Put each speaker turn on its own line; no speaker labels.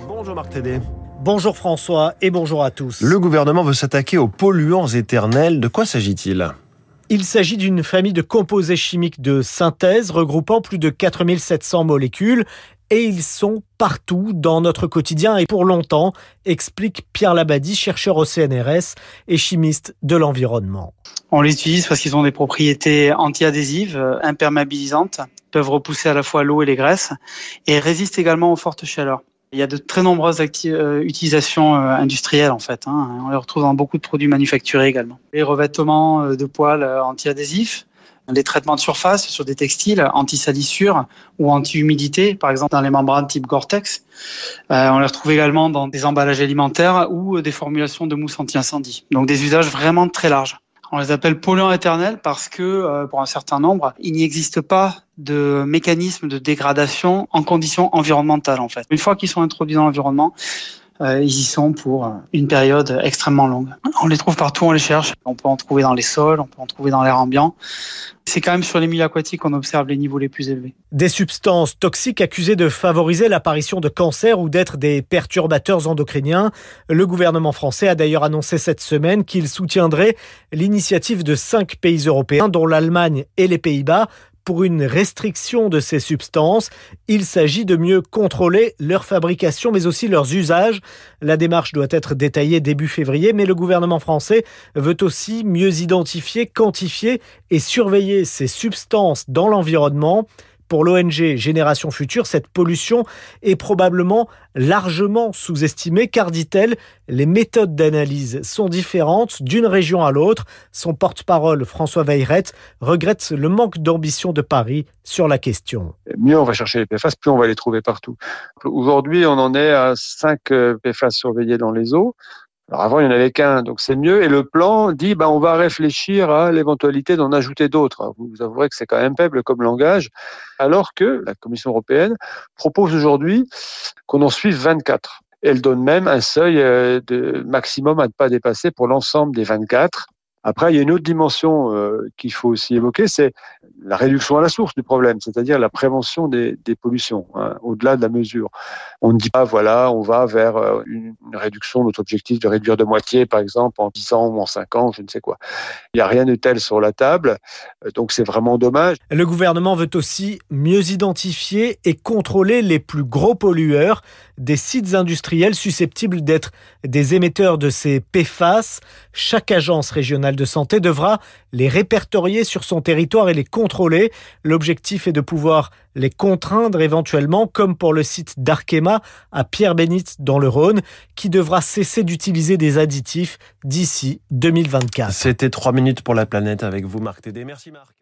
Bonjour Marc Tédé.
Bonjour François et bonjour à tous.
Le gouvernement veut s'attaquer aux polluants éternels. De quoi s'agit-il?
Il s'agit d'une famille de composés chimiques de synthèse regroupant plus de 4700 molécules et ils sont partout dans notre quotidien et pour longtemps, explique Pierre Labadie, chercheur au CNRS et chimiste de l'environnement.
On les utilise parce qu'ils ont des propriétés anti-adhésives, imperméabilisantes, peuvent repousser à la fois l'eau et les graisses et résistent également aux fortes chaleurs. Il y a de très nombreuses euh, utilisations euh, industrielles en fait. Hein. On les retrouve dans beaucoup de produits manufacturés également. Les revêtements euh, de poils anti-adhésifs, les traitements de surface sur des textiles anti-salissure ou anti-humidité, par exemple dans les membranes type Gore-Tex. on les retrouve également dans des emballages alimentaires ou des formulations de mousse anti-incendie. Donc des usages vraiment très larges. On les appelle polluants éternels parce que, euh, pour un certain nombre, il n'y existe pas de mécanisme de dégradation en conditions environnementales, en fait. Une fois qu'ils sont introduits dans l'environnement, ils y sont pour euh, une période extrêmement longue. On les trouve partout, on les cherche. On peut en trouver dans les sols, on peut en trouver dans l'air ambiant. C'est quand même sur les milieux aquatiques qu'on observe les niveaux les plus élevés.
Des substances toxiques accusées de favoriser l'apparition de cancers ou d'être des perturbateurs endocriniens. Le gouvernement français a d'ailleurs annoncé cette semaine qu'il soutiendrait l'initiative de cinq pays européens, dont l'Allemagne et les Pays-Bas, pour une restriction de ces substances. Il s'agit de mieux contrôler leur fabrication mais aussi leurs usages. La démarche doit être détaillée début février, mais le gouvernement français veut aussi mieux identifier, quantifier et surveiller ces substances dans l'environnement. Pour l'ONG Génération Future, cette pollution est probablement largement sous-estimée car, dit-elle, les méthodes d'analyse sont différentes d'une région à l'autre. Son porte-parole, François Veilleret, regrette le manque d'ambition de Paris sur la question.
Mieux on va chercher les PFAS, plus on va les trouver partout. Aujourd'hui, on en est à 5 euh, PFAS surveillés dans les eaux. Alors avant, il n'y en avait qu'un, donc c'est mieux. Et le plan dit, bah, on va réfléchir à l'éventualité d'en ajouter d'autres. Vous avouerez que c'est quand même faible comme langage, alors que la Commission européenne propose aujourd'hui qu'on en suive 24. Elle donne même un seuil euh, de maximum à ne pas dépasser pour l'ensemble des 24. Après, il y a une autre dimension euh, qu'il faut aussi évoquer, c'est la réduction à la source du problème, c'est-à-dire la prévention des, pollutions, hein, au-delà de la mesure. On ne dit pas, voilà, on va vers euh, une, réduction, notre objectif de réduire de moitié, par exemple, en 10 ans ou en 5 ans, je ne sais quoi. Il n'y a rien de tel sur la table, euh, donc c'est vraiment dommage.
Le gouvernement veut aussi mieux identifier et contrôler les plus gros pollueurs des sites industriels susceptibles d'être des émetteurs de ces PFAS. Chaque agence régionale de santé devra les répertorier sur son territoire et les contrôler. L'objectif est de pouvoir les contraindre éventuellement, comme pour le site d'Arkema à Pierre-Bénite dans le Rhône, qui devra cesser d'utiliser des additifs d'ici 2024.
C'était trois minutes pour la planète avec vous, Marc Tédé. Merci Marc.